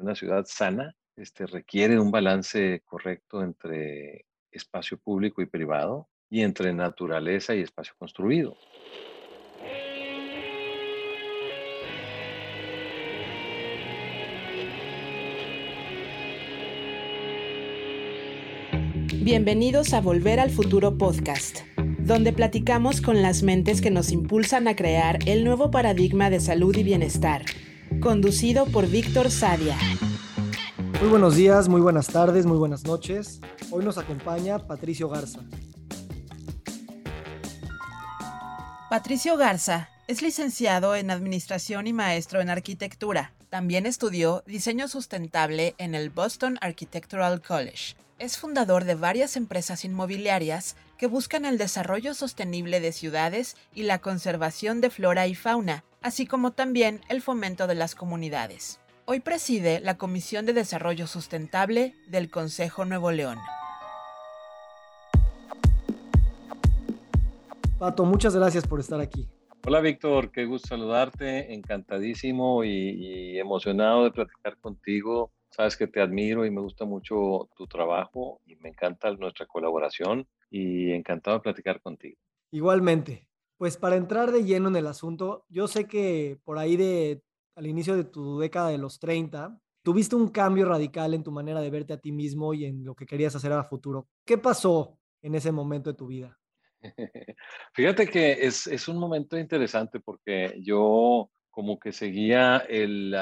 Una ciudad sana este, requiere un balance correcto entre espacio público y privado y entre naturaleza y espacio construido. Bienvenidos a Volver al Futuro Podcast, donde platicamos con las mentes que nos impulsan a crear el nuevo paradigma de salud y bienestar, conducido por Víctor Sadia. Muy buenos días, muy buenas tardes, muy buenas noches. Hoy nos acompaña Patricio Garza. Patricio Garza es licenciado en Administración y maestro en Arquitectura. También estudió diseño sustentable en el Boston Architectural College es fundador de varias empresas inmobiliarias que buscan el desarrollo sostenible de ciudades y la conservación de flora y fauna, así como también el fomento de las comunidades. Hoy preside la Comisión de Desarrollo Sustentable del Consejo Nuevo León. Pato, muchas gracias por estar aquí. Hola Víctor, qué gusto saludarte, encantadísimo y, y emocionado de platicar contigo Sabes que te admiro y me gusta mucho tu trabajo y me encanta nuestra colaboración y encantado de platicar contigo. Igualmente. Pues para entrar de lleno en el asunto, yo sé que por ahí de al inicio de tu década de los 30, tuviste un cambio radical en tu manera de verte a ti mismo y en lo que querías hacer a futuro. ¿Qué pasó en ese momento de tu vida? Fíjate que es, es un momento interesante porque yo como que seguía el,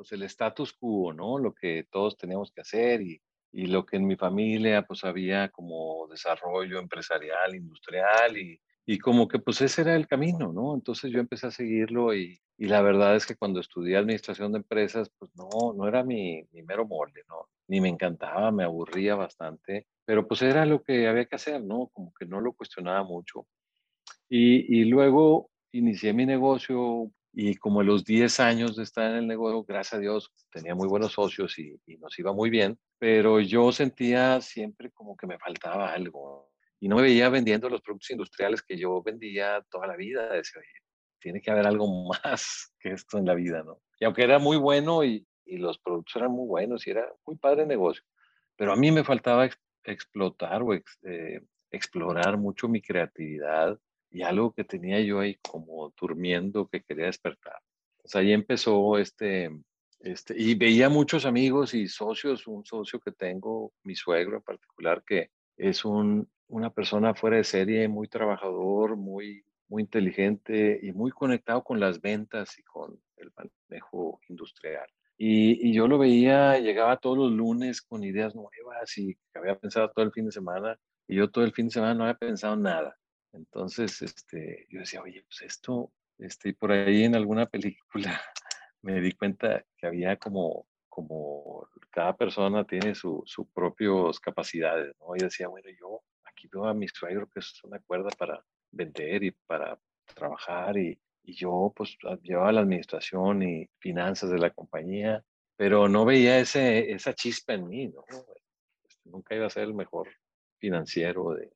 pues el status quo, ¿no? Lo que todos teníamos que hacer y, y lo que en mi familia pues había como desarrollo empresarial, industrial y, y como que pues ese era el camino, ¿no? Entonces yo empecé a seguirlo y, y, la verdad es que cuando estudié administración de empresas, pues no, no era mi, mi mero molde, ¿no? Ni me encantaba, me aburría bastante, pero pues era lo que había que hacer, ¿no? Como que no lo cuestionaba mucho. Y, y luego inicié mi negocio y como a los 10 años de estar en el negocio, gracias a Dios, tenía muy buenos socios y, nos iba muy bien, pero yo sentía siempre como que me faltaba algo. Y no me veía vendiendo los productos industriales que yo vendía toda la vida. Decía, oye, tiene que haber algo más que esto en la vida, ¿no? Y aunque era muy bueno y, y los productos eran muy buenos y era muy padre el negocio, pero a mí me faltaba explotar o eh, explorar mucho mi creatividad y algo que tenía yo ahí como durmiendo que quería despertar. Entonces ahí empezó este, este, y veía muchos amigos y socios, un socio que tengo, mi suegro en particular, que es un, una persona fuera de serie, muy trabajador, muy, muy inteligente y muy conectado con las ventas y con el manejo industrial. Y, y, yo lo veía, llegaba todos los lunes con ideas nuevas y había pensado todo el fin de semana y yo todo el fin de semana no había pensado nada. Entonces, este, yo decía, oye, pues esto, este, por ahí en alguna película me di cuenta que había como, como cada persona tiene sus su propias capacidades, ¿no? Y decía, bueno, yo aquí veo a mi suegro que es una cuerda para vender y para trabajar y, yo pues llevaba la administración y finanzas de la compañía, pero no veía ese, esa chispa en mí, ¿no? Este, nunca iba a ser el mejor financiero de,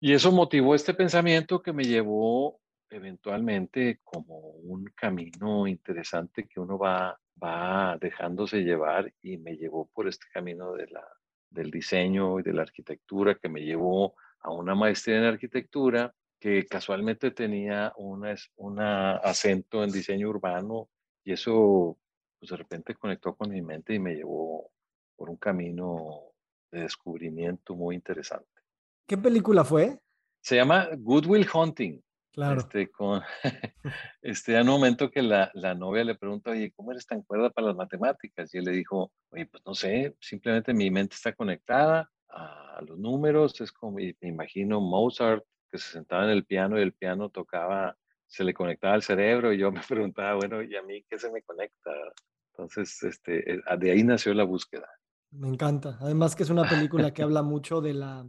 y eso motivó este pensamiento que me llevó eventualmente como un camino interesante que uno va, va dejándose llevar y me llevó por este camino de la, del diseño y de la arquitectura que me llevó a una maestría en arquitectura que casualmente tenía una, una acento en diseño urbano y eso pues de repente conectó con mi mente y me llevó por un camino de descubrimiento muy interesante. ¿Qué película fue? Se llama Good Will Hunting. Claro. Este, con, este, en un momento que la, la, novia le pregunta, oye, ¿cómo eres tan cuerda para las matemáticas? Y él le dijo, oye, pues no sé, simplemente mi mente está conectada a los números, es como, me imagino Mozart que se sentaba en el piano y el piano tocaba, se le conectaba al cerebro y yo me preguntaba, bueno, ¿y a mí qué se me conecta? Entonces, este, eh, de ahí nació la búsqueda. Me encanta. Además que es una película que habla mucho de la,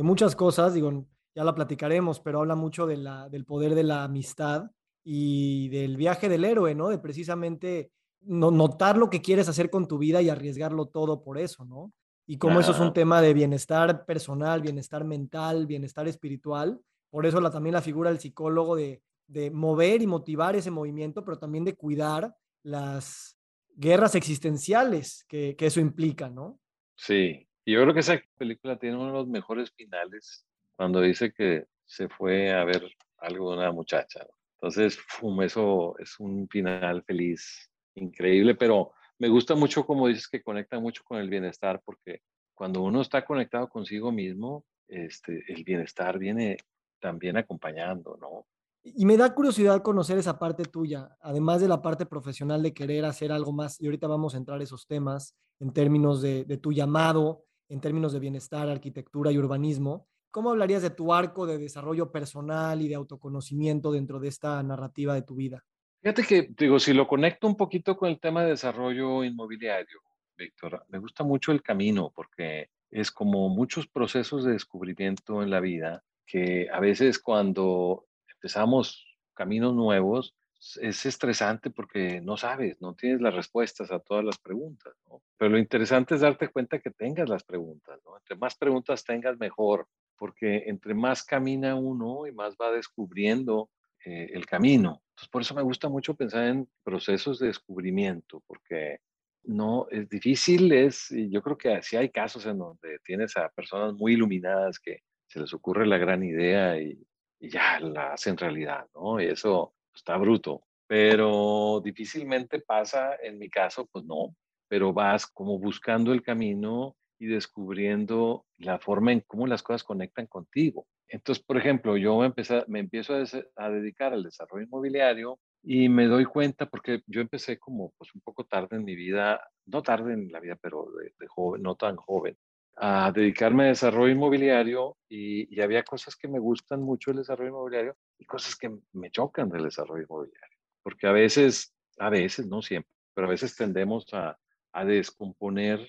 de muchas cosas, digo, ya la platicaremos, pero habla mucho de la, del poder de la amistad y del viaje del héroe, ¿no? De precisamente no, notar lo que quieres hacer con tu vida y arriesgarlo todo por eso, ¿no? Y cómo eso es un tema de bienestar personal, bienestar mental, bienestar espiritual. Por eso la, también la figura del psicólogo de, de mover y motivar ese movimiento, pero también de cuidar las, guerras existenciales que, que eso implica, ¿no? Sí, y yo creo que esa película tiene uno de los mejores finales cuando dice que se fue a ver algo de una muchacha. Entonces, fum, eso es un final feliz, increíble, pero me gusta mucho como dices que conecta mucho con el bienestar, porque cuando uno está conectado consigo mismo, este, el bienestar viene también acompañando, ¿no? Y me da curiosidad conocer esa parte tuya, además de la parte profesional de querer hacer algo más, y ahorita vamos a entrar esos temas en términos de, de tu llamado, en términos de bienestar, arquitectura y urbanismo. ¿Cómo hablarías de tu arco de desarrollo personal y de autoconocimiento dentro de esta narrativa de tu vida? Fíjate que, digo, si lo conecto un poquito con el tema de desarrollo inmobiliario, Víctor, me gusta mucho el camino porque es como muchos procesos de descubrimiento en la vida que a veces cuando empezamos caminos nuevos es estresante porque no sabes, no tienes las respuestas a todas las preguntas, ¿no? Pero lo interesante es darte cuenta que tengas las preguntas, ¿no? Entre más preguntas tengas, mejor, porque entre más camina uno y más va descubriendo eh, el camino. Entonces, por eso me gusta mucho pensar en procesos de descubrimiento, porque no es difícil, es, yo creo que sí hay casos en donde tienes a personas muy iluminadas que se les ocurre la gran idea y, y ya la hacen realidad, ¿no? Y eso está bruto, pero difícilmente pasa, en mi caso, pues no, pero vas como buscando el camino y descubriendo la forma en cómo las cosas conectan contigo. Entonces, por ejemplo, yo me, empecé, me empiezo a, dedicar al desarrollo inmobiliario y me doy cuenta, porque yo empecé como pues un poco tarde en mi vida, no tarde en la vida, pero de, joven, no tan joven, a dedicarme a desarrollo inmobiliario y, y, había cosas que me gustan mucho del desarrollo inmobiliario y cosas que me chocan del desarrollo inmobiliario, porque a veces, a veces, no siempre, pero a veces tendemos a, a descomponer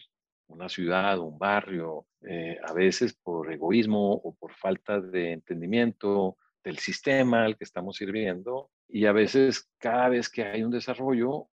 una ciudad, un barrio, eh, a veces por egoísmo o por falta de entendimiento del sistema al que estamos sirviendo. Y a veces cada vez que hay un desarrollo,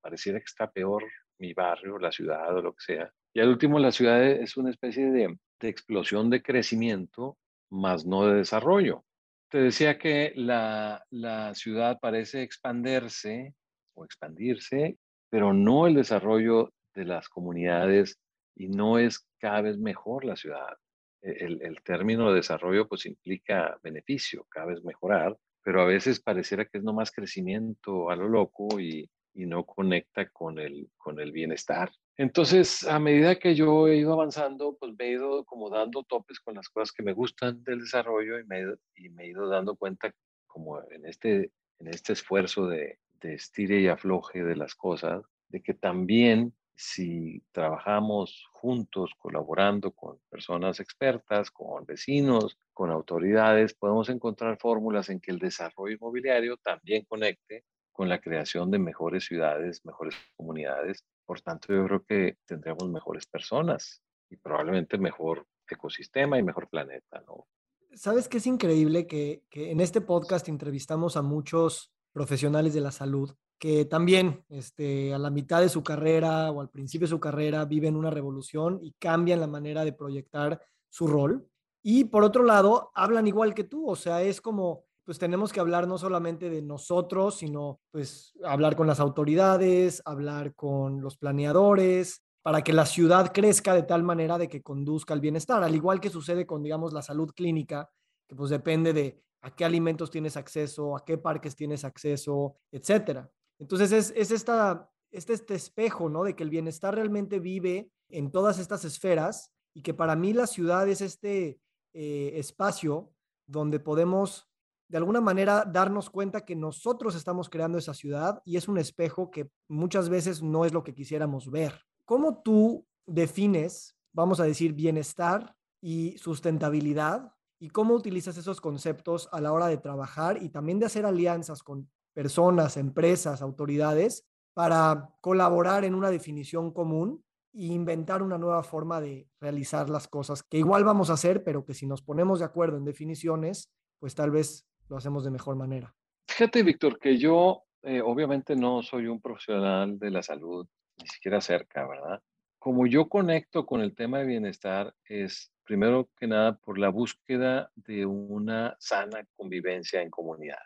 pareciera que está peor mi barrio, la ciudad o lo que sea. Y al último, la ciudad es una especie de, de explosión de crecimiento, más no de desarrollo. Te decía que la, la ciudad parece expandirse o expandirse, pero no el desarrollo de las comunidades y no es cada vez mejor la ciudad. E, el, término de desarrollo pues implica beneficio, cada vez mejorar, pero a veces pareciera que es nomás crecimiento a lo loco y, y no conecta con el, con el bienestar. Entonces, a medida que yo he ido avanzando, pues me he ido como dando topes con las cosas que me gustan del desarrollo y me, y me he ido dando cuenta como en este, en este esfuerzo de, de estire y afloje de las cosas, de que también si trabajamos juntos, colaborando con personas expertas, con vecinos, con autoridades, podemos encontrar fórmulas en que el desarrollo inmobiliario también conecte con la creación de mejores ciudades, mejores comunidades. Por tanto, yo creo que tendremos mejores personas y probablemente mejor ecosistema y mejor planeta, ¿no? Sabes que es increíble que, que en este podcast entrevistamos a muchos profesionales de la salud que también este, a la mitad de su carrera o al principio de su carrera viven una revolución y cambian la manera de proyectar su rol. Y por otro lado, hablan igual que tú, o sea, es como, pues tenemos que hablar no solamente de nosotros, sino pues hablar con las autoridades, hablar con los planeadores, para que la ciudad crezca de tal manera de que conduzca al bienestar, al igual que sucede con, digamos, la salud clínica, que pues depende de a qué alimentos tienes acceso, a qué parques tienes acceso, etcétera. Entonces es, es esta, este, este espejo, ¿no? De que el bienestar realmente vive en todas estas esferas y que para mí la ciudad es este eh, espacio donde podemos de alguna manera darnos cuenta que nosotros estamos creando esa ciudad y es un espejo que muchas veces no es lo que quisiéramos ver. ¿Cómo tú defines, vamos a decir, bienestar y sustentabilidad? ¿Y cómo utilizas esos conceptos a la hora de trabajar y también de hacer alianzas con personas, empresas, autoridades, para colaborar en una definición común e inventar una nueva forma de realizar las cosas, que igual vamos a hacer, pero que si nos ponemos de acuerdo en definiciones, pues tal vez lo hacemos de mejor manera. Fíjate, Víctor, que yo eh, obviamente no soy un profesional de la salud, ni siquiera cerca, ¿verdad? Como yo conecto con el tema de bienestar es, primero que nada, por la búsqueda de una sana convivencia en comunidad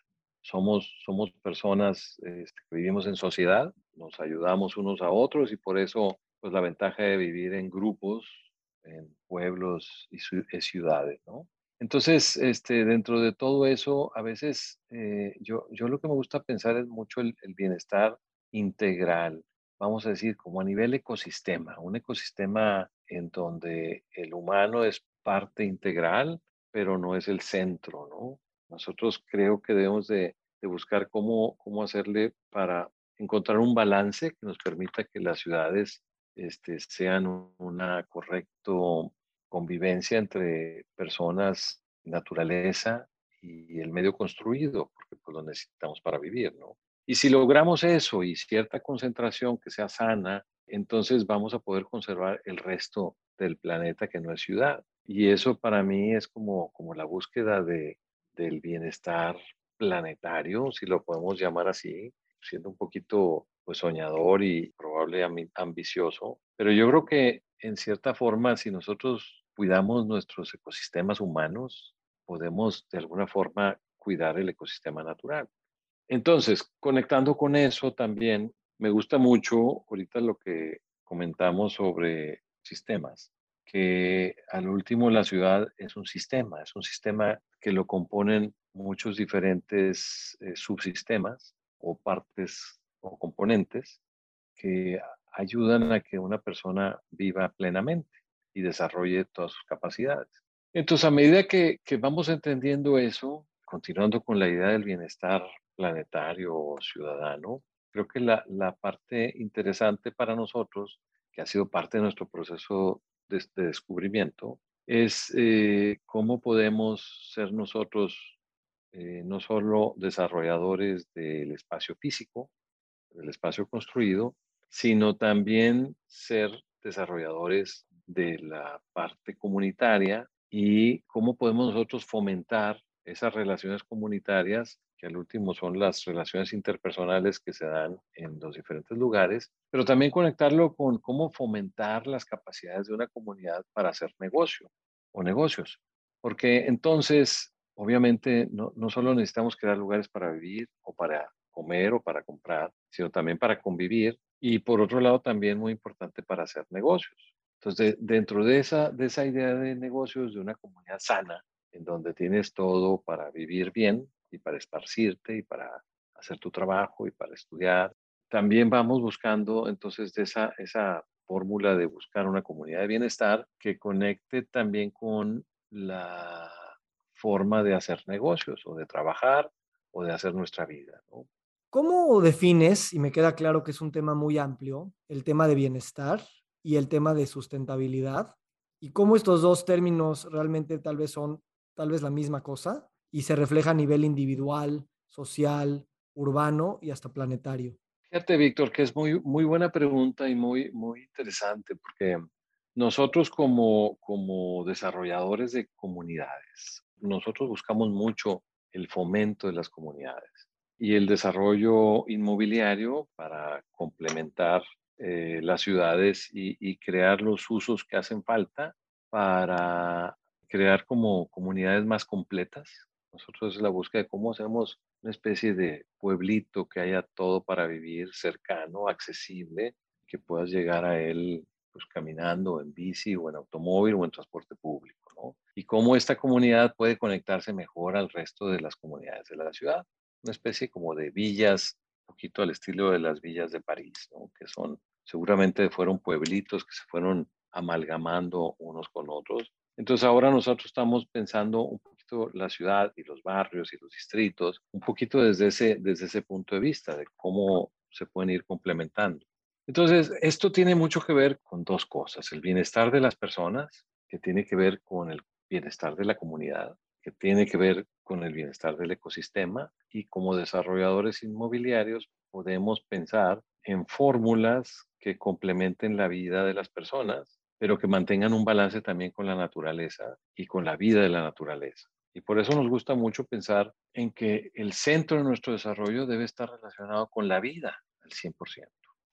somos, somos personas este, que vivimos en sociedad nos ayudamos unos a otros y por eso pues la ventaja de vivir en grupos, en pueblos y ciudades, ¿no? Entonces, este, dentro de todo eso, a veces eh, yo, yo lo que me gusta pensar es mucho el, bienestar integral, vamos a decir, como a nivel ecosistema, un ecosistema en donde el humano es parte integral, pero no es el centro, ¿no? Nosotros creo que debemos de, de buscar cómo, cómo hacerle para encontrar un balance que nos permita que las ciudades este, sean una correcta convivencia entre personas, naturaleza y el medio construido, porque pues lo necesitamos para vivir, ¿no? Y si logramos eso y cierta concentración que sea sana, entonces vamos a poder conservar el resto del planeta que no es ciudad. Y eso para mí es como, como la búsqueda de, del bienestar planetario, si lo podemos llamar así, siendo un poquito pues soñador y probablemente ambicioso, pero yo creo que en cierta forma si nosotros cuidamos nuestros ecosistemas humanos, podemos de alguna forma cuidar el ecosistema natural. Entonces, conectando con eso también, me gusta mucho ahorita lo que comentamos sobre sistemas, que al último la ciudad es un sistema, es un sistema que lo componen muchos diferentes eh, subsistemas o partes o componentes que ayudan a que una persona viva plenamente y desarrolle todas sus capacidades. Entonces, a medida que, vamos entendiendo eso, continuando con la idea del bienestar planetario o ciudadano, creo que la, parte interesante para nosotros, que ha sido parte de nuestro proceso de, de descubrimiento, es eh, cómo podemos ser nosotros eh, no solo desarrolladores del espacio físico, del espacio construido, sino también ser desarrolladores de la parte comunitaria y cómo podemos nosotros fomentar esas relaciones comunitarias, que al último son las relaciones interpersonales que se dan en los diferentes lugares, pero también conectarlo con cómo fomentar las capacidades de una comunidad para hacer negocio o negocios. Porque entonces, obviamente, no, no solo necesitamos crear lugares para vivir o para comer o para comprar, sino también para convivir y por otro lado también muy importante para hacer negocios. Entonces, dentro de esa, de esa idea de negocios, de una comunidad sana, en donde tienes todo para vivir bien y para esparcirte y para hacer tu trabajo y para estudiar, también vamos buscando entonces de esa, esa fórmula de buscar una comunidad de bienestar que conecte también con la forma de hacer negocios o de trabajar o de hacer nuestra vida. ¿Cómo defines, y me queda claro que es un tema muy amplio, el tema de bienestar y el tema de sustentabilidad y cómo estos dos términos realmente tal vez son tal vez la misma cosa y se refleja a nivel individual, social, urbano y hasta planetario? Fíjate, Víctor, que es muy, muy buena pregunta y muy, muy interesante porque nosotros como, como desarrolladores de comunidades, nosotros buscamos mucho el fomento de las comunidades y el desarrollo inmobiliario para complementar eh, las ciudades y, crear los usos que hacen falta para crear como comunidades más completas. Nosotros es la búsqueda de cómo hacemos una especie de pueblito que haya todo para vivir cercano, accesible, que puedas llegar a él pues caminando, en bici o en automóvil o en transporte público. Y cómo esta comunidad puede conectarse mejor al resto de las comunidades de la ciudad. Una especie como de villas poquito al estilo de las villas de París, ¿no? que son, seguramente fueron pueblitos que se fueron amalgamando unos con otros. Entonces ahora nosotros estamos pensando un poquito la ciudad y los barrios y los distritos, un poquito desde ese, desde ese punto de vista, de cómo se pueden ir complementando. Entonces, esto tiene mucho que ver con dos cosas, el bienestar de las personas, que tiene que ver con el bienestar de la comunidad, que tiene que ver con el bienestar del ecosistema y como desarrolladores inmobiliarios podemos pensar en fórmulas que complementen la vida de las personas, pero que mantengan un balance también con la naturaleza y con la vida de la naturaleza. Y por eso nos gusta mucho pensar en que el centro de nuestro desarrollo debe estar relacionado con la vida al 100%.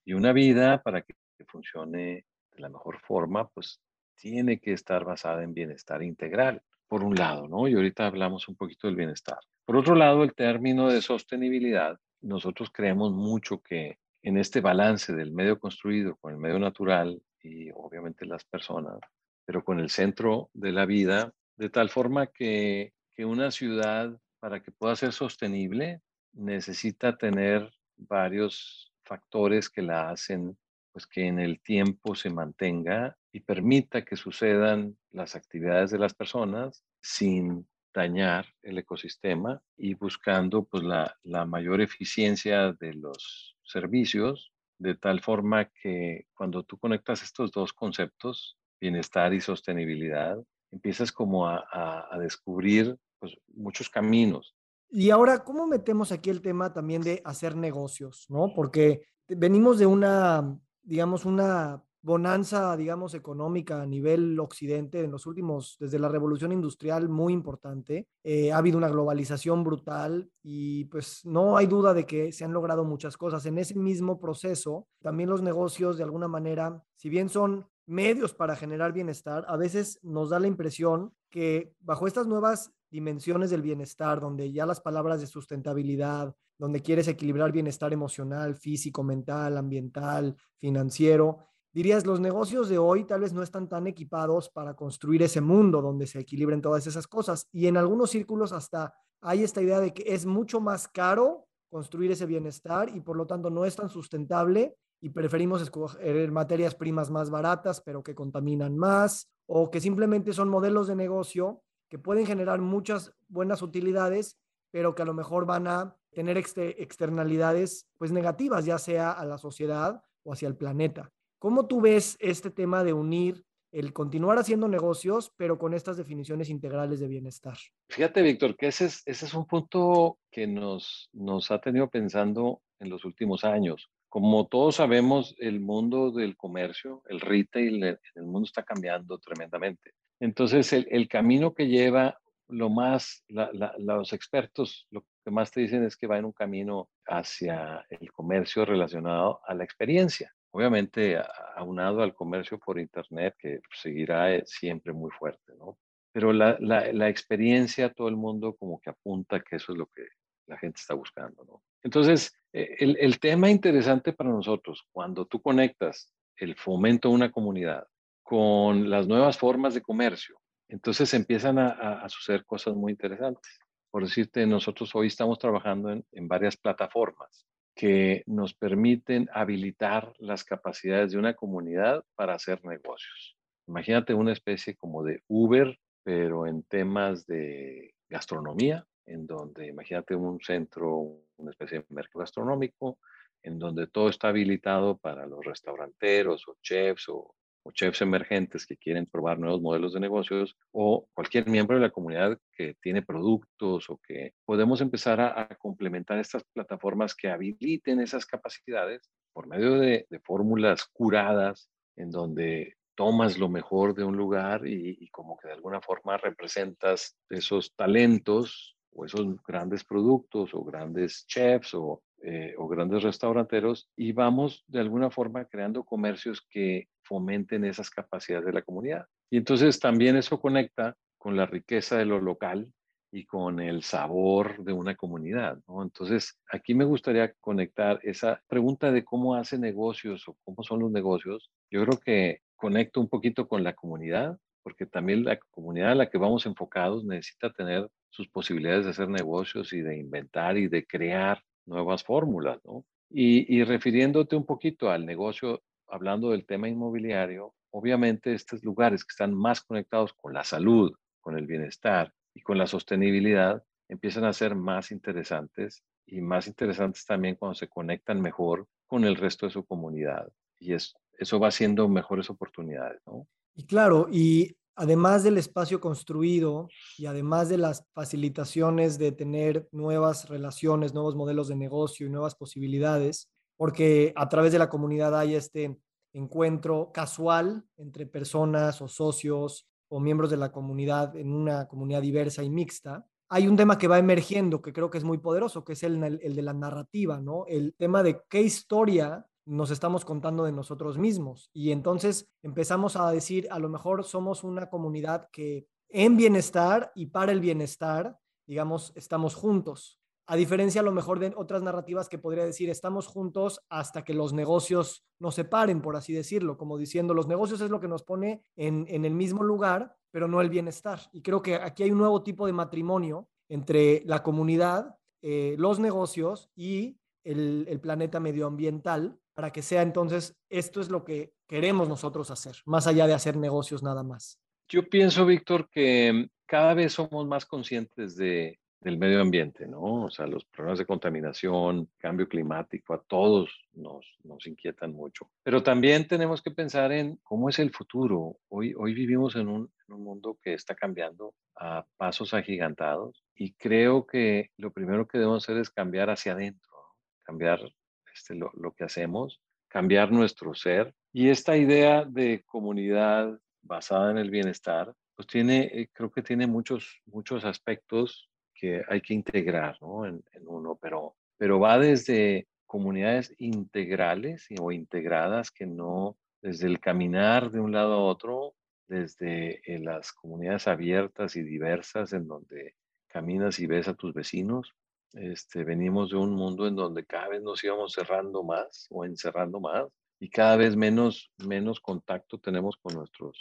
Y una vida, para que funcione de la mejor forma, pues tiene que estar basada en bienestar integral por un lado, ¿no? Y ahorita hablamos un poquito del bienestar. Por otro lado, el término de sostenibilidad, nosotros creemos mucho que en este balance del medio construido con el medio natural y obviamente las personas, pero con el centro de la vida, de tal forma que, que una ciudad, para que pueda ser sostenible, necesita tener varios factores que la hacen pues que en el tiempo se mantenga y permita que sucedan las actividades de las personas sin dañar el ecosistema y buscando pues la, la mayor eficiencia de los servicios de tal forma que cuando tú conectas estos dos conceptos, bienestar y sostenibilidad, empiezas como a, a, a descubrir pues, muchos caminos. Y ahora, ¿cómo metemos aquí el tema también de hacer negocios? ¿no? Porque venimos de una, digamos, una bonanza, digamos, económica a nivel occidente en los últimos, desde la revolución industrial, muy importante. Eh, ha habido una globalización brutal y pues no hay duda de que se han logrado muchas cosas. En ese mismo proceso, también los negocios, de alguna manera, si bien son medios para generar bienestar, a veces nos da la impresión que bajo estas nuevas dimensiones del bienestar, donde ya las palabras de sustentabilidad, donde quieres equilibrar bienestar emocional, físico, mental, ambiental, financiero, dirías, los negocios de hoy tal vez no están tan equipados para construir ese mundo donde se equilibren todas esas cosas. Y en algunos círculos hasta hay esta idea de que es mucho más caro construir ese bienestar y por lo tanto no es tan sustentable y preferimos escoger materias primas más baratas pero que contaminan más o que simplemente son modelos de negocio que pueden generar muchas buenas utilidades pero que a lo mejor van a tener externalidades pues negativas ya sea a la sociedad o hacia el planeta. ¿Cómo tú ves este tema de unir el continuar haciendo negocios, pero con estas definiciones integrales de bienestar? Fíjate, Víctor, que ese es, ese es un punto que nos, nos ha tenido pensando en los últimos años. Como todos sabemos, el mundo del comercio, el retail, el, el mundo está cambiando tremendamente. Entonces, el, el camino que lleva, lo más, los expertos lo que más te dicen es que va en un camino hacia el comercio relacionado a la experiencia obviamente aunado al comercio por Internet, que seguirá eh, siempre muy fuerte, ¿no? Pero la, la, la, experiencia, todo el mundo como que apunta que eso es lo que la gente está buscando, ¿no? Entonces, eh, el, el tema interesante para nosotros, cuando tú conectas el fomento de una comunidad con las nuevas formas de comercio, entonces empiezan a, suceder cosas muy interesantes. Por decirte, nosotros hoy estamos trabajando en, en varias plataformas que nos permiten habilitar las capacidades de una comunidad para hacer negocios. Imagínate una especie como de Uber, pero en temas de gastronomía, en donde imagínate un centro, una especie de mercado gastronómico, en donde todo está habilitado para los restauranteros o chefs o o chefs emergentes que quieren probar nuevos modelos de negocios o cualquier miembro de la comunidad que tiene productos o que podemos empezar a, complementar estas plataformas que habiliten esas capacidades por medio de, fórmulas curadas en donde tomas lo mejor de un lugar y, y, como que de alguna forma representas esos talentos o esos grandes productos o grandes chefs o, eh, o grandes restauranteros y vamos de alguna forma creando comercios que fomenten esas capacidades de la comunidad. Y entonces también eso conecta con la riqueza de lo local y con el sabor de una comunidad. ¿no? Entonces, aquí me gustaría conectar esa pregunta de cómo hace negocios o cómo son los negocios. Yo creo que conecto un poquito con la comunidad, porque también la comunidad a la que vamos enfocados necesita tener sus posibilidades de hacer negocios y de inventar y de crear nuevas fórmulas, ¿no? Y, y refiriéndote un poquito al negocio hablando del tema inmobiliario, obviamente estos lugares que están más conectados con la salud, con el bienestar y con la sostenibilidad, empiezan a ser más interesantes y más interesantes también cuando se conectan mejor con el resto de su comunidad. Y es, eso va haciendo mejores oportunidades, ¿no? Y claro, y además del espacio construido y además de las facilitaciones de tener nuevas relaciones, nuevos modelos de negocio y nuevas posibilidades, porque a través de la comunidad hay este encuentro casual entre personas o socios o miembros de la comunidad en una comunidad diversa y mixta. Hay un tema que va emergiendo que creo que es muy poderoso, que es el, de la narrativa, ¿no? El tema de qué historia nos estamos contando de nosotros mismos. Y entonces empezamos a decir, a lo mejor somos una comunidad que en bienestar y para el bienestar, digamos, estamos juntos a diferencia a lo mejor de otras narrativas que podría decir, estamos juntos hasta que los negocios nos separen, por así decirlo, como diciendo, los negocios es lo que nos pone en, el mismo lugar, pero no el bienestar. Y creo que aquí hay un nuevo tipo de matrimonio entre la comunidad, eh, los negocios y el, el planeta medioambiental, para que sea entonces, esto es lo que queremos nosotros hacer, más allá de hacer negocios nada más. Yo pienso, Víctor, que cada vez somos más conscientes de, del medio ambiente, ¿no? O sea, los problemas de contaminación, cambio climático, a todos nos, nos inquietan mucho. Pero también tenemos que pensar en cómo es el futuro. Hoy, hoy vivimos en un, en un mundo que está cambiando a pasos agigantados y creo que lo primero que debemos hacer es cambiar hacia adentro, cambiar este, lo, lo que hacemos, cambiar nuestro ser. Y esta idea de comunidad basada en el bienestar, pues tiene, eh, creo que tiene muchos, muchos aspectos que hay que integrar ¿no? en, uno, pero, pero va desde comunidades integrales o integradas que no, desde el caminar de un lado a otro, desde eh, las comunidades abiertas y diversas en donde caminas y ves a tus vecinos. Este, venimos de un mundo en donde cada vez nos íbamos cerrando más o encerrando más y cada vez menos, menos contacto tenemos con nuestros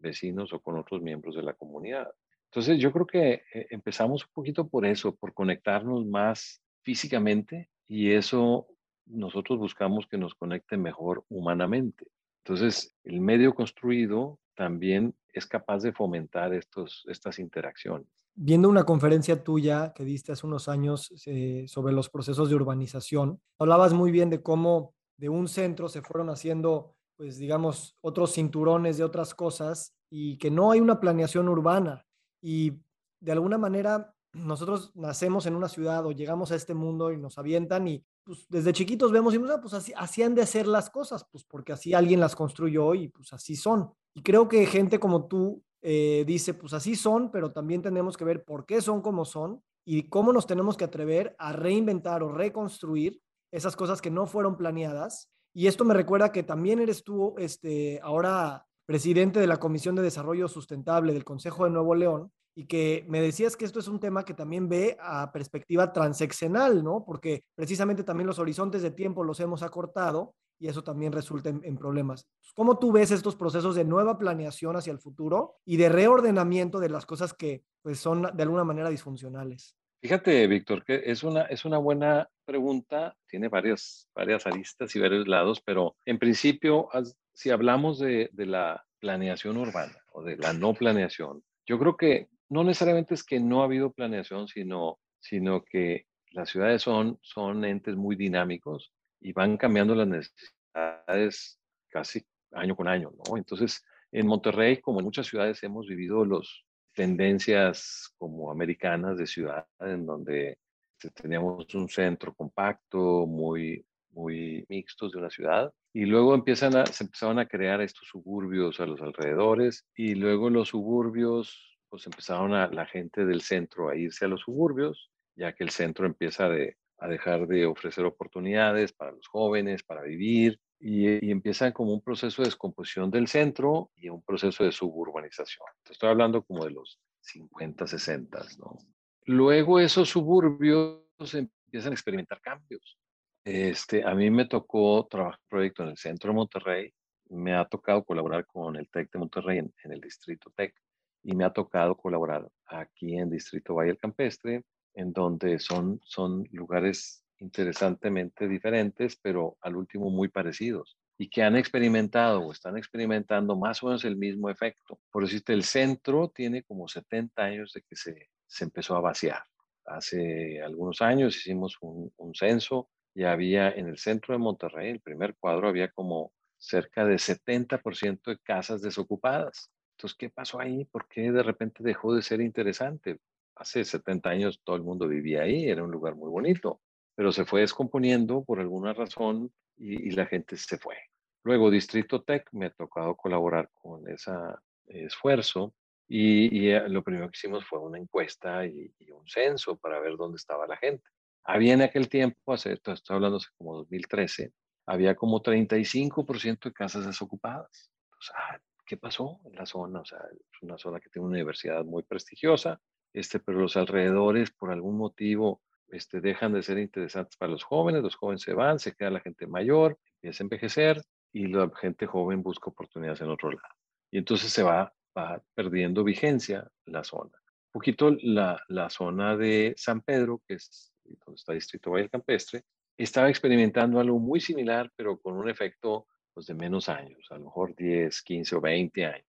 vecinos o con otros miembros de la comunidad. Entonces yo creo que eh, empezamos un poquito por eso, por conectarnos más físicamente y eso nosotros buscamos que nos conecte mejor humanamente. Entonces el medio construido también es capaz de fomentar estos, estas interacciones. Viendo una conferencia tuya que diste hace unos años eh, sobre los procesos de urbanización, hablabas muy bien de cómo de un centro se fueron haciendo, pues digamos, otros cinturones de otras cosas y que no hay una planeación urbana y de alguna manera nosotros nacemos en una ciudad o llegamos a este mundo y nos avientan y pues desde chiquitos vemos y ah, pues así, han de ser las cosas, pues porque así alguien las construyó y pues así son. Y creo que gente como tú eh, dice, pues así son, pero también tenemos que ver por qué son como son y cómo nos tenemos que atrever a reinventar o reconstruir esas cosas que no fueron planeadas. Y esto me recuerda que también eres tú, este, ahora presidente de la Comisión de Desarrollo Sustentable del Consejo de Nuevo León, y que me decías que esto es un tema que también ve a perspectiva transeccional, ¿no? Porque precisamente también los horizontes de tiempo los hemos acortado y eso también resulta en, problemas. ¿Cómo tú ves estos procesos de nueva planeación hacia el futuro y de reordenamiento de las cosas que pues, son de alguna manera disfuncionales? Fíjate, Víctor, que es una, es una buena pregunta, tiene varias, varias aristas y varios lados, pero en principio si hablamos de, la planeación urbana o de la no planeación, yo creo que no necesariamente es que no ha habido planeación, sino, sino que las ciudades son, son entes muy dinámicos y van cambiando las necesidades casi año con año, ¿no? Entonces, en Monterrey, como en muchas ciudades, hemos vivido las tendencias como americanas de ciudad, en donde teníamos un centro compacto, muy, muy mixtos de una ciudad. Y luego empiezan a, se empezaron a crear estos suburbios a los alrededores y luego los suburbios, pues empezaron a, la gente del centro a irse a los suburbios, ya que el centro empieza de, a dejar de ofrecer oportunidades para los jóvenes, para vivir, y, y, empiezan como un proceso de descomposición del centro y un proceso de suburbanización. Estoy hablando como de los 50, 60, ¿no? Luego esos suburbios empiezan a experimentar cambios. Este, a mí me tocó trabajar proyecto en el centro de Monterrey, me ha tocado colaborar con el TEC de Monterrey en, el distrito TEC y me ha tocado colaborar aquí en Distrito Valle del Campestre, en donde son, son lugares interesantemente diferentes, pero al último muy parecidos y que han experimentado o están experimentando más o menos el mismo efecto. Por decirte, el centro tiene como 70 años de que se, se empezó a vaciar. Hace algunos años hicimos un, un censo y había en el centro de Monterrey, el primer cuadro, había como cerca de 70% de casas desocupadas. Entonces, ¿qué pasó ahí? ¿Por qué de repente dejó de ser interesante? Hace 70 años todo el mundo vivía ahí, era un lugar muy bonito, pero se fue descomponiendo por alguna razón y, la gente se fue. Luego, Distrito Tech, me ha tocado colaborar con ese esfuerzo y, eh, lo primero que hicimos fue una encuesta y, y un censo para ver dónde estaba la gente. Había en aquel tiempo, hace, estoy hablando hace como 2013, había como 35% de casas desocupadas. Entonces, ah, ¿qué pasó en la zona? O sea, es una zona que tiene una universidad muy prestigiosa, este, pero los alrededores, por algún motivo, este, dejan de ser interesantes para los jóvenes, los jóvenes se van, se queda la gente mayor, empieza a envejecer y la gente joven busca oportunidades en otro lado. Y entonces se va, va perdiendo vigencia la zona. Un poquito la, la zona de San Pedro, que es donde está Distrito Valle Campestre, estaba experimentando algo muy similar, pero con un efecto pues, de menos años, a lo mejor 10, 15 o 20 años.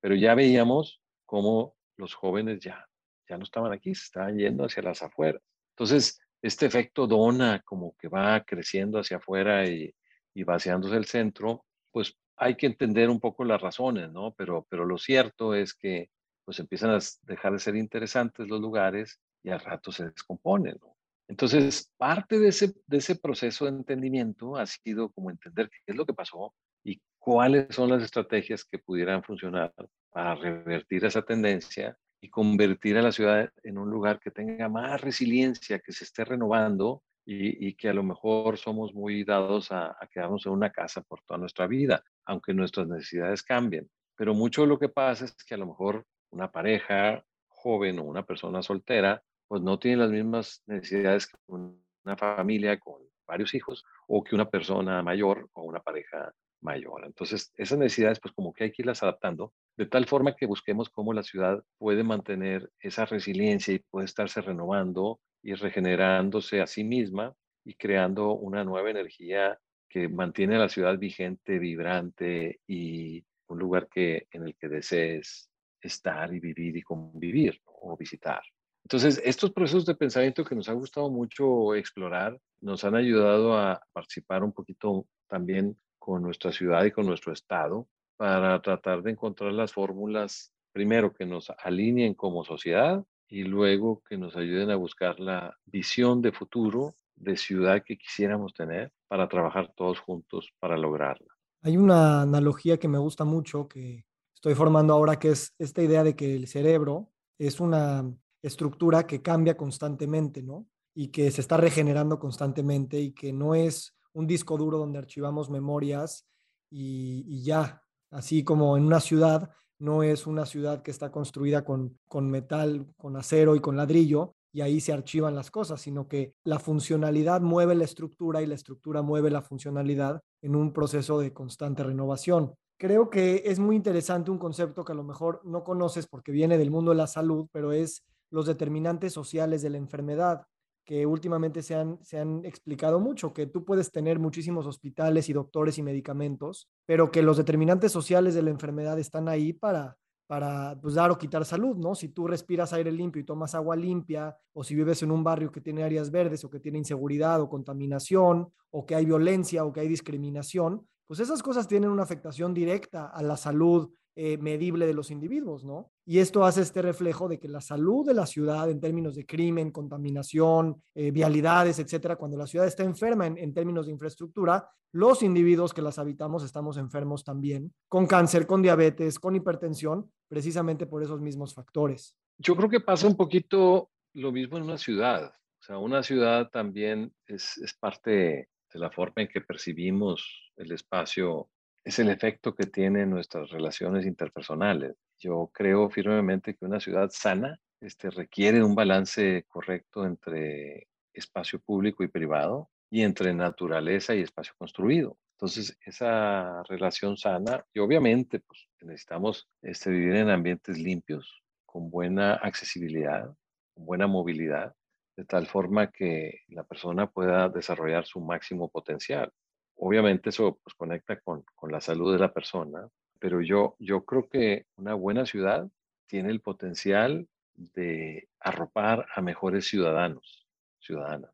Pero ya veíamos cómo los jóvenes ya, ya no estaban aquí, se estaban yendo hacia las afueras. Entonces, este efecto dona como que va creciendo hacia afuera y, y vaciándose el centro, pues hay que entender un poco las razones, ¿no? Pero, pero lo cierto es que pues empiezan a dejar de ser interesantes los lugares y al rato se descomponen, ¿no? Entonces, parte de ese, de ese proceso de entendimiento ha sido como entender qué es lo que pasó y cuáles son las estrategias que pudieran funcionar para revertir esa tendencia y convertir a la ciudad en un lugar que tenga más resiliencia, que se esté renovando y, que a lo mejor somos muy dados a, a, quedarnos en una casa por toda nuestra vida, aunque nuestras necesidades cambien. Pero mucho de lo que pasa es que a lo mejor una pareja joven o una persona soltera pues no tiene las mismas necesidades que una familia con varios hijos o que una persona mayor o una pareja mayor. Entonces, esas necesidades, pues como que hay que irlas adaptando de tal forma que busquemos cómo la ciudad puede mantener esa resiliencia y puede estarse renovando y regenerándose a sí misma y creando una nueva energía que mantiene a la ciudad vigente, vibrante y un lugar que, en el que desees estar y vivir y convivir o visitar. Entonces, estos procesos de pensamiento que nos ha gustado mucho explorar nos han ayudado a participar un poquito también con nuestra ciudad y con nuestro estado para tratar de encontrar las fórmulas, primero que nos alineen como sociedad y luego que nos ayuden a buscar la visión de futuro de ciudad que quisiéramos tener para trabajar todos juntos para lograrla. Hay una analogía que me gusta mucho que estoy formando ahora, que es esta idea de que el cerebro es una estructura que cambia constantemente, ¿no? Y que se está regenerando constantemente y que no es un disco duro donde archivamos memorias y, ya, así como en una ciudad, no es una ciudad que está construida con, con metal, con acero y con ladrillo, y ahí se archivan las cosas, sino que la funcionalidad mueve la estructura y la estructura mueve la funcionalidad en un proceso de constante renovación. Creo que es muy interesante un concepto que a lo mejor no conoces porque viene del mundo de la salud, pero es los determinantes sociales de la enfermedad, que últimamente se han, se han explicado mucho, que tú puedes tener muchísimos hospitales y doctores y medicamentos, pero que los determinantes sociales de la enfermedad están ahí para, para pues, dar o quitar salud, ¿no? Si tú respiras aire limpio y tomas agua limpia, o si vives en un barrio que tiene áreas verdes o que tiene inseguridad o contaminación, o que hay violencia o que hay discriminación, pues esas cosas tienen una afectación directa a la salud eh, medible de los individuos, ¿no? Y esto hace este reflejo de que la salud de la ciudad en términos de crimen, contaminación, eh, vialidades, etcétera, cuando la ciudad está enferma en, en términos de infraestructura, los individuos que las habitamos estamos enfermos también, con cáncer, con diabetes, con hipertensión, precisamente por esos mismos factores. Yo creo que pasa un poquito lo mismo en una ciudad. O sea, una ciudad también es, es parte de la forma en que percibimos el espacio es el efecto que tienen nuestras relaciones interpersonales. Yo creo firmemente que una ciudad sana este, requiere un balance correcto entre espacio público y privado y entre naturaleza y espacio construido. Entonces, esa relación sana, y obviamente pues, necesitamos este, vivir en ambientes limpios, con buena accesibilidad, con buena movilidad, de tal forma que la persona pueda desarrollar su máximo potencial. Obviamente eso pues, conecta con, con, la salud de la persona, pero yo, yo creo que una buena ciudad tiene el potencial de arropar a mejores ciudadanos, ciudadanas.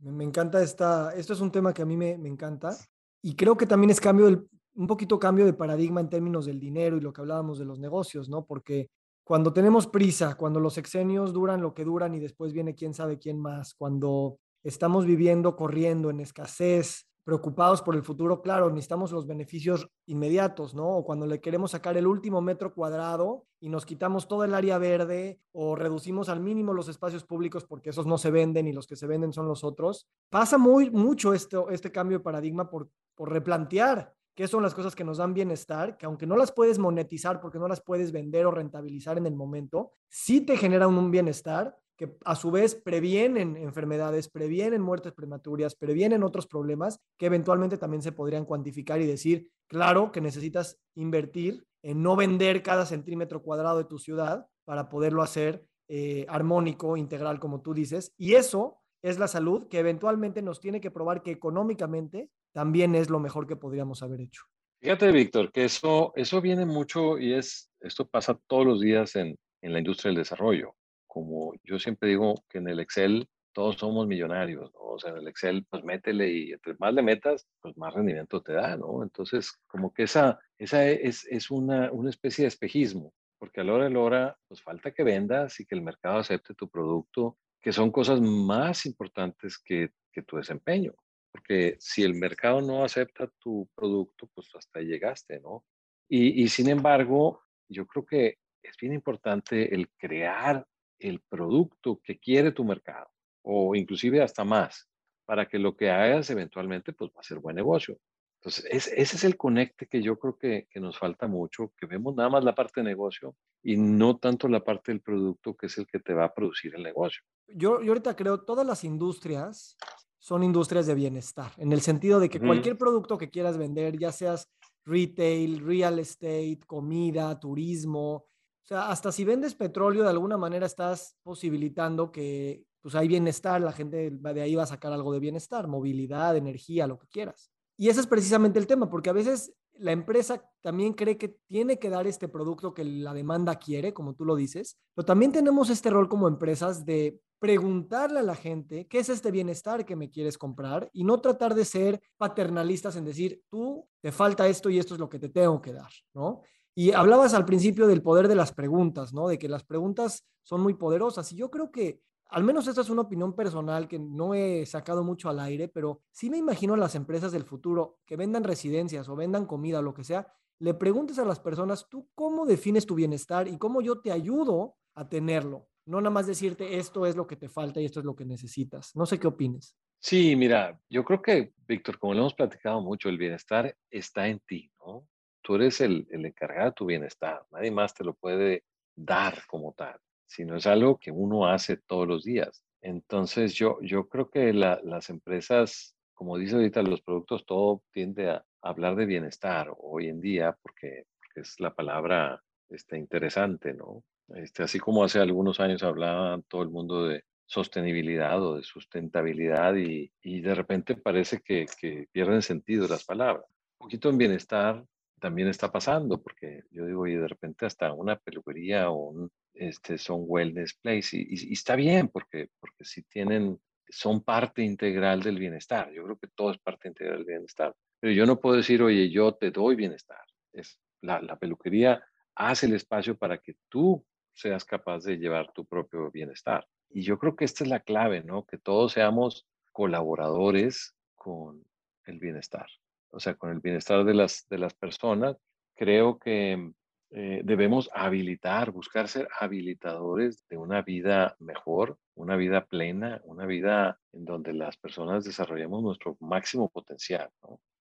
Me, encanta esta, esto es un tema que a mí me, me encanta y creo que también es cambio del, un poquito cambio de paradigma en términos del dinero y lo que hablábamos de los negocios, ¿no? Porque cuando tenemos prisa, cuando los exenios duran lo que duran y después viene quién sabe quién más, cuando estamos viviendo corriendo en escasez, preocupados por el futuro, claro, necesitamos los beneficios inmediatos, ¿no? O cuando le queremos sacar el último metro cuadrado y nos quitamos todo el área verde o reducimos al mínimo los espacios públicos porque esos no se venden y los que se venden son los otros. Pasa muy mucho esto, este cambio de paradigma por, por replantear qué son las cosas que nos dan bienestar, que aunque no las puedes monetizar porque no las puedes vender o rentabilizar en el momento, sí te generan un bienestar que a su vez previenen enfermedades, previenen muertes prematuras, previenen otros problemas que eventualmente también se podrían cuantificar y decir, claro que necesitas invertir en no vender cada centímetro cuadrado de tu ciudad para poderlo hacer eh, armónico, integral, como tú dices. Y eso es la salud que eventualmente nos tiene que probar que económicamente también es lo mejor que podríamos haber hecho. Fíjate, Víctor, que eso, eso viene mucho y es, esto pasa todos los días en, en la industria del desarrollo como yo siempre digo que en el Excel todos somos millonarios, ¿no? O sea, en el Excel, pues métele y entre más le metas, pues más rendimiento te da, ¿no? Entonces, como que esa, esa es, es una, una especie de espejismo, porque a la hora de la hora, pues falta que vendas y que el mercado acepte tu producto, que son cosas más importantes que, que tu desempeño. Porque si el mercado no acepta tu producto, pues hasta ahí llegaste, ¿no? Y, y sin embargo, yo creo que es bien importante el crear el producto que quiere tu mercado o inclusive hasta más para que lo que hagas eventualmente pues va a ser buen negocio. Entonces, ese es el conecte que yo creo que, que, nos falta mucho, que vemos nada más la parte de negocio y no tanto la parte del producto que es el que te va a producir el negocio. Yo, yo ahorita creo todas las industrias son industrias de bienestar, en el sentido de que cualquier producto que quieras vender, ya seas retail, real estate, comida, turismo, sea, hasta si vendes petróleo, de alguna manera estás posibilitando que pues hay bienestar, la gente de ahí va a sacar algo de bienestar, movilidad, energía, lo que quieras. Y ese es precisamente el tema, porque a veces la empresa también cree que tiene que dar este producto que la demanda quiere, como tú lo dices, pero también tenemos este rol como empresas de preguntarle a la gente qué es este bienestar que me quieres comprar y no tratar de ser paternalistas en decir, tú te falta esto y esto es lo que te tengo que dar, ¿no? Y hablabas al principio del poder de las preguntas, ¿no? De que las preguntas son muy poderosas. Y yo creo que, al menos esta es una opinión personal que no he sacado mucho al aire, pero sí me imagino a las empresas del futuro que vendan residencias o vendan comida lo que sea, le preguntes a las personas, ¿tú cómo defines tu bienestar y cómo yo te ayudo a tenerlo? No nada más decirte esto es lo que te falta y esto es lo que necesitas. No sé qué opines. Sí, mira, yo creo que, Víctor, como lo hemos platicado mucho, el bienestar está en ti, ¿no? Tú eres el, encargado de tu bienestar, nadie más te lo puede dar como tal, sino es algo que uno hace todos los días. Entonces yo, yo creo que las empresas, como dice ahorita, los productos, todo tiende a hablar de bienestar hoy en día porque, es la palabra este, interesante, ¿no? Este, así como hace algunos años hablaba todo el mundo de sostenibilidad o de sustentabilidad y, de repente parece que, que pierden sentido las palabras. Un poquito en bienestar también está pasando, porque yo digo, y de repente hasta una peluquería o este, son wellness place, y, está bien, porque, porque si tienen, son parte integral del bienestar. Yo creo que todo es parte integral del bienestar. Pero yo no puedo decir, oye, yo te doy bienestar. Es, la, la peluquería hace el espacio para que tú seas capaz de llevar tu propio bienestar. Y yo creo que esta es la clave, ¿no? Que todos seamos colaboradores con el bienestar o sea, con el bienestar de las, de las personas, creo que eh, debemos habilitar, buscar ser habilitadores de una vida mejor, una vida plena, una vida en donde las personas desarrollemos nuestro máximo potencial.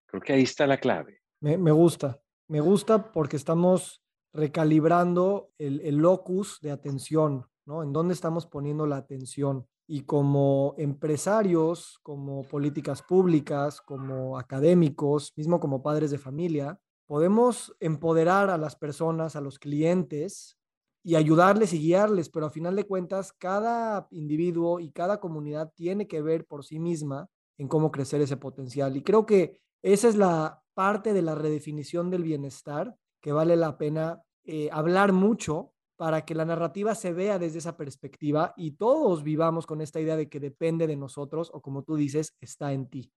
Creo que ahí está la clave. Me, me gusta, me gusta porque estamos recalibrando el, el locus de atención, ¿no? En dónde estamos poniendo la atención y como empresarios, como políticas públicas, como académicos, mismo como padres de familia, podemos empoderar a las personas, a los clientes y ayudarles y guiarles, pero a final de cuentas, cada individuo y cada comunidad tiene que ver por sí misma en cómo crecer ese potencial. Y creo que esa es la parte de la redefinición del bienestar que vale la pena eh, hablar mucho para que la narrativa se vea desde esa perspectiva y todos vivamos con esta idea de que depende de nosotros o como tú dices, está en ti.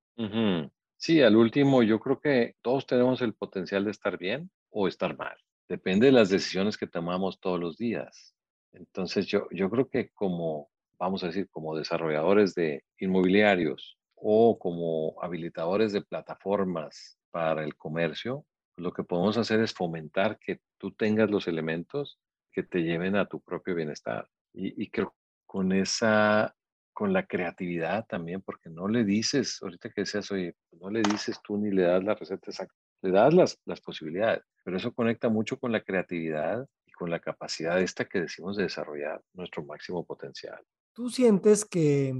Sí, al último yo creo que todos tenemos el potencial de estar bien o estar mal. Depende de las decisiones que tomamos todos los días. Entonces yo, yo creo que como, vamos a decir, como desarrolladores de inmobiliarios o como habilitadores de plataformas para el comercio, lo que podemos hacer es fomentar que tú tengas los elementos que te lleven a tu propio bienestar. Y, y creo con esa, con la creatividad también, porque no le dices, ahorita que decías, oye, no le dices tú ni le das la receta exacta, le das las, las posibilidades, pero eso conecta mucho con la creatividad y con la capacidad esta que decimos de desarrollar nuestro máximo potencial. ¿Tú sientes que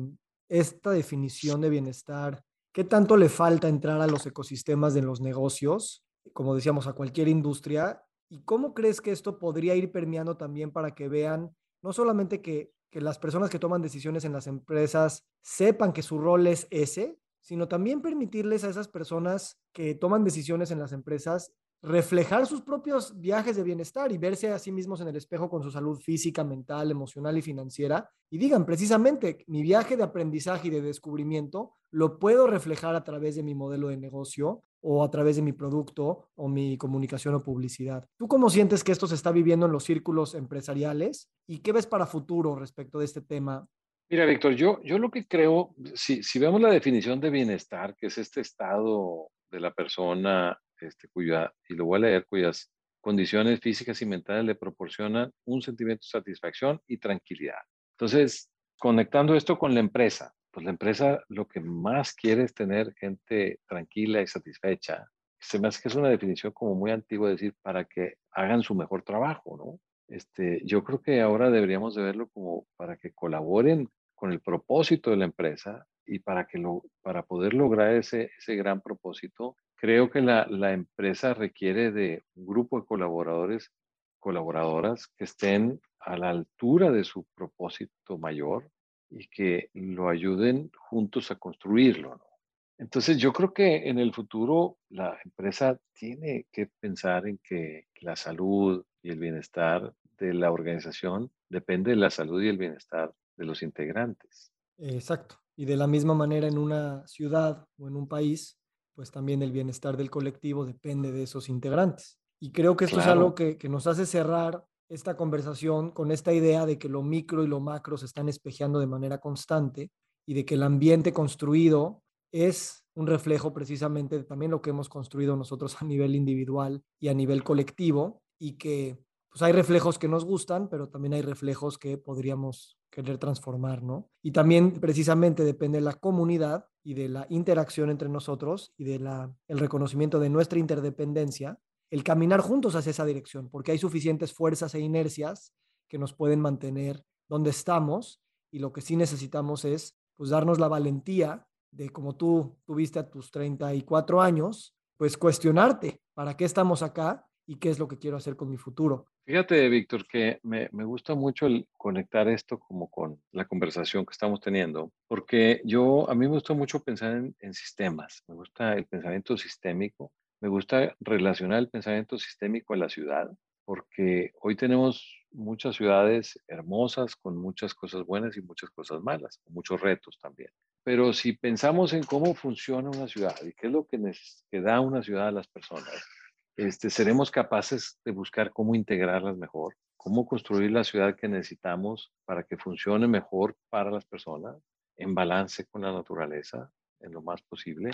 esta definición de bienestar, qué tanto le falta entrar a los ecosistemas de los negocios, como decíamos, a cualquier industria? ¿Y cómo crees que esto podría ir permeando también para que vean no solamente que, que las personas que toman decisiones en las empresas sepan que su rol es ese, sino también permitirles a esas personas que toman decisiones en las empresas reflejar sus propios viajes de bienestar y verse a sí mismos en el espejo con su salud física, mental, emocional y financiera y digan precisamente mi viaje de aprendizaje y de descubrimiento lo puedo reflejar a través de mi modelo de negocio o a través de mi producto o mi comunicación o publicidad. ¿Tú cómo sientes que esto se está viviendo en los círculos empresariales y qué ves para futuro respecto de este tema? Mira, Víctor, yo, yo lo que creo, si, si vemos la definición de bienestar, que es este estado de la persona este, cuya, y lo voy a leer, cuyas condiciones físicas y mentales le proporcionan un sentimiento de satisfacción y tranquilidad. Entonces, conectando esto con la empresa, pues la empresa lo que más quiere es tener gente tranquila y satisfecha. Se me que es una definición como muy antigua decir para que hagan su mejor trabajo, ¿no? Este, yo creo que ahora deberíamos de verlo como para que colaboren con el propósito de la empresa y para, que lo, para poder lograr ese, ese gran propósito, creo que la, la empresa requiere de un grupo de colaboradores, colaboradoras que estén a la altura de su propósito mayor y que lo ayuden juntos a construirlo. Entonces yo creo que en el futuro la empresa tiene que pensar en que la salud y el bienestar de la organización depende de la salud y el bienestar de los integrantes. Exacto. Y de la misma manera en una ciudad o en un país, pues también el bienestar del colectivo depende de esos integrantes. Y creo que esto es algo que, que nos hace cerrar esta conversación con esta idea de que lo micro y lo macro se están espejeando de manera constante y de que el ambiente construido es un reflejo precisamente de también lo que hemos construido nosotros a nivel individual y a nivel colectivo y que pues hay reflejos que nos gustan, pero también hay reflejos que podríamos querer transformar, ¿no? Y también precisamente depende de la comunidad y de la interacción entre nosotros y del el reconocimiento de nuestra interdependencia, el caminar juntos hacia esa dirección, porque hay suficientes fuerzas e inercias que nos pueden mantener donde estamos y lo que sí necesitamos es pues darnos la valentía de como tú tuviste a tus 34 años, pues cuestionarte, ¿para qué estamos acá? y qué es lo que quiero hacer con mi futuro. Fíjate, Víctor, que me, me, gusta mucho el conectar esto como con la conversación que estamos teniendo, porque yo, a mí me gusta mucho pensar en, en sistemas, me gusta el pensamiento sistémico, me gusta relacionar el pensamiento sistémico a la ciudad, porque hoy tenemos muchas ciudades hermosas con muchas cosas buenas y muchas cosas malas, con muchos retos también. Pero si pensamos en cómo funciona una ciudad y qué es lo que, da una ciudad a las personas, este, seremos capaces de buscar cómo integrarlas mejor, cómo construir la ciudad que necesitamos para que funcione mejor para las personas, en balance con la naturaleza, en lo más posible,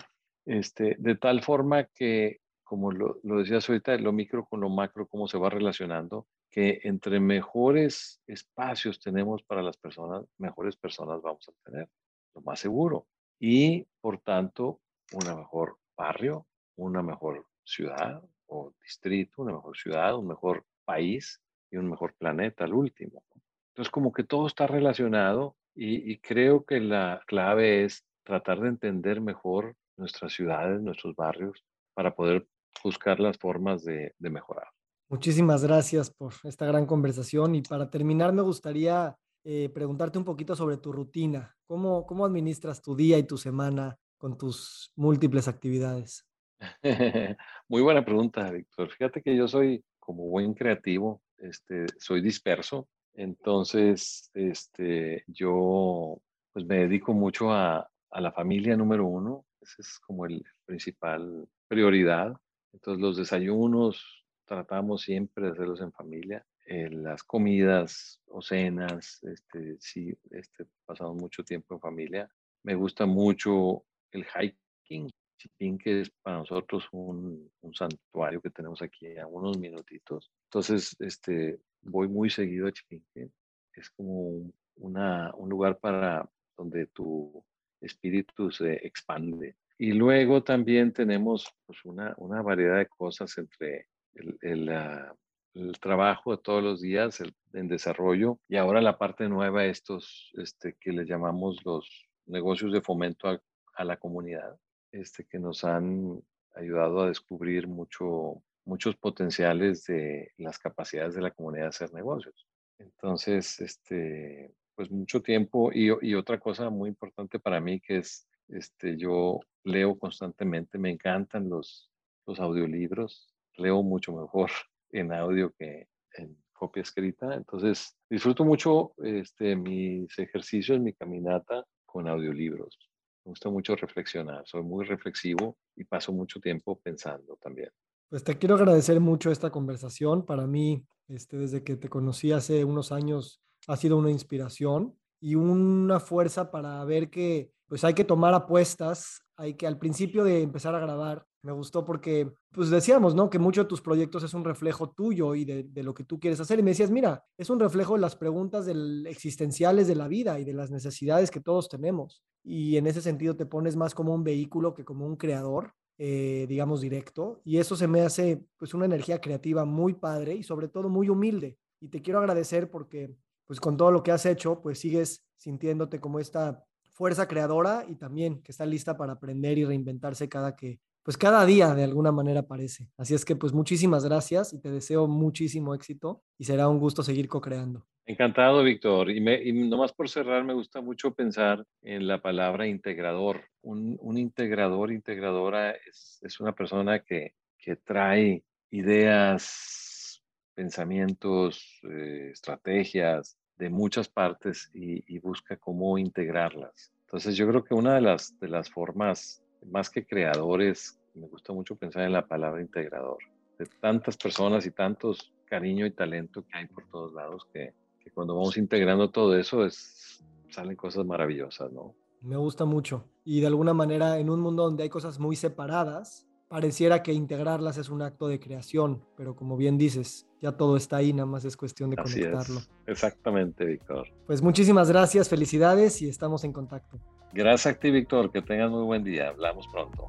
este, de tal forma que, como lo, lo decías ahorita, lo micro con lo macro, cómo se va relacionando, que entre mejores espacios tenemos para las personas, mejores personas vamos a tener, lo más seguro. Y, por tanto, una mejor barrio, una mejor ciudad, o distrito, una mejor ciudad, un mejor país y un mejor planeta al último. Entonces, como que todo está relacionado y, creo que la clave es tratar de entender mejor nuestras ciudades, nuestros barrios, para poder buscar las formas de, mejorar. Muchísimas gracias por esta gran conversación y para terminar me gustaría eh, preguntarte un poquito sobre tu rutina. ¿Cómo, ¿Cómo administras tu día y tu semana con tus múltiples actividades? Muy buena pregunta, Víctor. Fíjate que yo soy como buen creativo, este, soy disperso, entonces este, yo pues me dedico mucho a, a la familia número uno, es como el principal prioridad. Entonces los desayunos tratamos siempre de hacerlos en familia. Eh, las comidas o cenas, este, sí, este, pasamos mucho tiempo en familia. Me gusta mucho el hiking, Chipinque es para nosotros un, un, santuario que tenemos aquí a unos minutitos. Entonces, este, voy muy seguido a Chipinque. Es como una, un lugar para donde tu espíritu se expande. Y luego también tenemos pues, una, una variedad de cosas entre el, el, el trabajo de todos los días en desarrollo y ahora la parte nueva, estos este, que le llamamos los negocios de fomento a, a, la comunidad, este, que nos han ayudado a descubrir mucho, muchos potenciales de las capacidades de la comunidad de hacer negocios. Entonces, este, pues mucho tiempo y, otra cosa muy importante para mí que es, este, yo leo constantemente, me encantan los, los audiolibros, leo mucho mejor en audio que en copia escrita. Entonces, disfruto mucho este, mis ejercicios, mi caminata con audiolibros. Me gusta mucho reflexionar, soy muy reflexivo y paso mucho tiempo pensando también. Pues te quiero agradecer mucho esta conversación. Para mí, este, desde que te conocí hace unos años, ha sido una inspiración y una fuerza para ver que pues hay que tomar apuestas, hay que al principio de empezar a grabar, me gustó porque pues decíamos, ¿no? Que mucho de tus proyectos es un reflejo tuyo y de, de, lo que tú quieres hacer. Y me decías, mira, es un reflejo de las preguntas del, existenciales de la vida y de las necesidades que todos tenemos. Y en ese sentido te pones más como un vehículo que como un creador. Eh, digamos directo y eso se me hace pues una energía creativa muy padre y sobre todo muy humilde y te quiero agradecer porque pues con todo lo que has hecho pues sigues sintiéndote como esta fuerza creadora y también que está lista para aprender y reinventarse cada que, pues cada día de alguna manera aparece. Así es que pues muchísimas gracias y te deseo muchísimo éxito y será un gusto seguir co-creando. Encantado, Víctor. Y, y nomás por cerrar, me gusta mucho pensar en la palabra integrador. Un, un integrador, integradora es, es una persona que, que trae ideas, pensamientos, eh, estrategias, de muchas partes y, busca cómo integrarlas. Entonces yo creo que una de las, de las formas, más que creadores, me gusta mucho pensar en la palabra integrador, de tantas personas y tantos cariño y talento que hay por todos lados, que, que cuando vamos integrando todo eso es, salen cosas maravillosas, ¿no? Me gusta mucho. Y de alguna manera, en un mundo donde hay cosas muy separadas, pareciera que integrarlas es un acto de creación, pero como bien dices, ya todo está ahí, nada más es cuestión de Así conectarlo. Es. Exactamente, Víctor. Pues muchísimas gracias, felicidades y estamos en contacto. Gracias a ti, Víctor, que tengas muy buen día. Hablamos pronto.